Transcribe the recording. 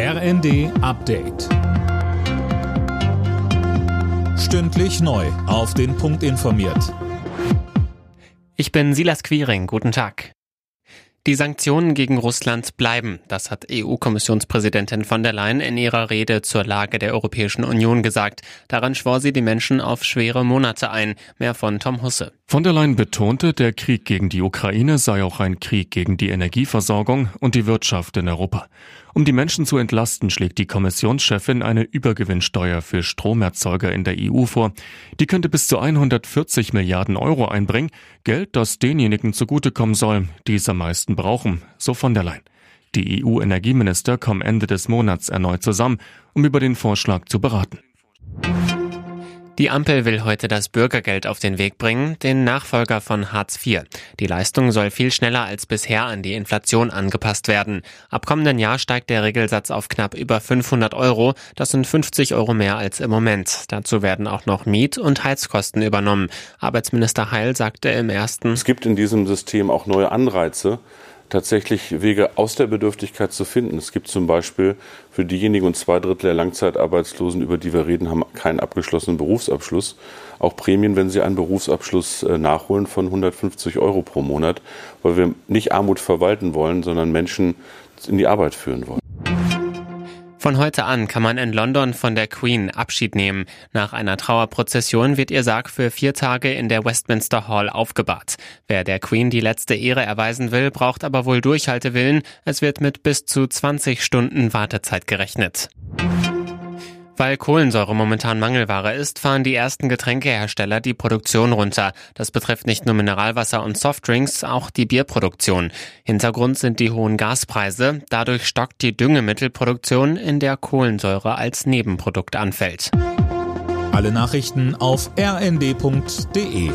RND Update. Stündlich neu. Auf den Punkt informiert. Ich bin Silas Quiring. Guten Tag. Die Sanktionen gegen Russland bleiben. Das hat EU-Kommissionspräsidentin von der Leyen in ihrer Rede zur Lage der Europäischen Union gesagt. Daran schwor sie die Menschen auf schwere Monate ein. Mehr von Tom Husse. Von der Leyen betonte, der Krieg gegen die Ukraine sei auch ein Krieg gegen die Energieversorgung und die Wirtschaft in Europa. Um die Menschen zu entlasten, schlägt die Kommissionschefin eine Übergewinnsteuer für Stromerzeuger in der EU vor. Die könnte bis zu 140 Milliarden Euro einbringen, Geld, das denjenigen zugutekommen soll, die es am meisten brauchen, so von der Leyen. Die EU-Energieminister kommen Ende des Monats erneut zusammen, um über den Vorschlag zu beraten. Die Ampel will heute das Bürgergeld auf den Weg bringen, den Nachfolger von Hartz IV. Die Leistung soll viel schneller als bisher an die Inflation angepasst werden. Ab kommenden Jahr steigt der Regelsatz auf knapp über 500 Euro. Das sind 50 Euro mehr als im Moment. Dazu werden auch noch Miet- und Heizkosten übernommen. Arbeitsminister Heil sagte im ersten, es gibt in diesem System auch neue Anreize tatsächlich Wege aus der Bedürftigkeit zu finden. Es gibt zum Beispiel für diejenigen und zwei Drittel der Langzeitarbeitslosen, über die wir reden, haben keinen abgeschlossenen Berufsabschluss, auch Prämien, wenn sie einen Berufsabschluss äh, nachholen von 150 Euro pro Monat, weil wir nicht Armut verwalten wollen, sondern Menschen in die Arbeit führen wollen. Von heute an kann man in London von der Queen Abschied nehmen. Nach einer Trauerprozession wird ihr Sarg für vier Tage in der Westminster Hall aufgebahrt. Wer der Queen die letzte Ehre erweisen will, braucht aber wohl Durchhaltewillen. Es wird mit bis zu 20 Stunden Wartezeit gerechnet. Weil Kohlensäure momentan Mangelware ist, fahren die ersten Getränkehersteller die Produktion runter. Das betrifft nicht nur Mineralwasser und Softdrinks, auch die Bierproduktion. Hintergrund sind die hohen Gaspreise. Dadurch stockt die Düngemittelproduktion, in der Kohlensäure als Nebenprodukt anfällt. Alle Nachrichten auf rnd.de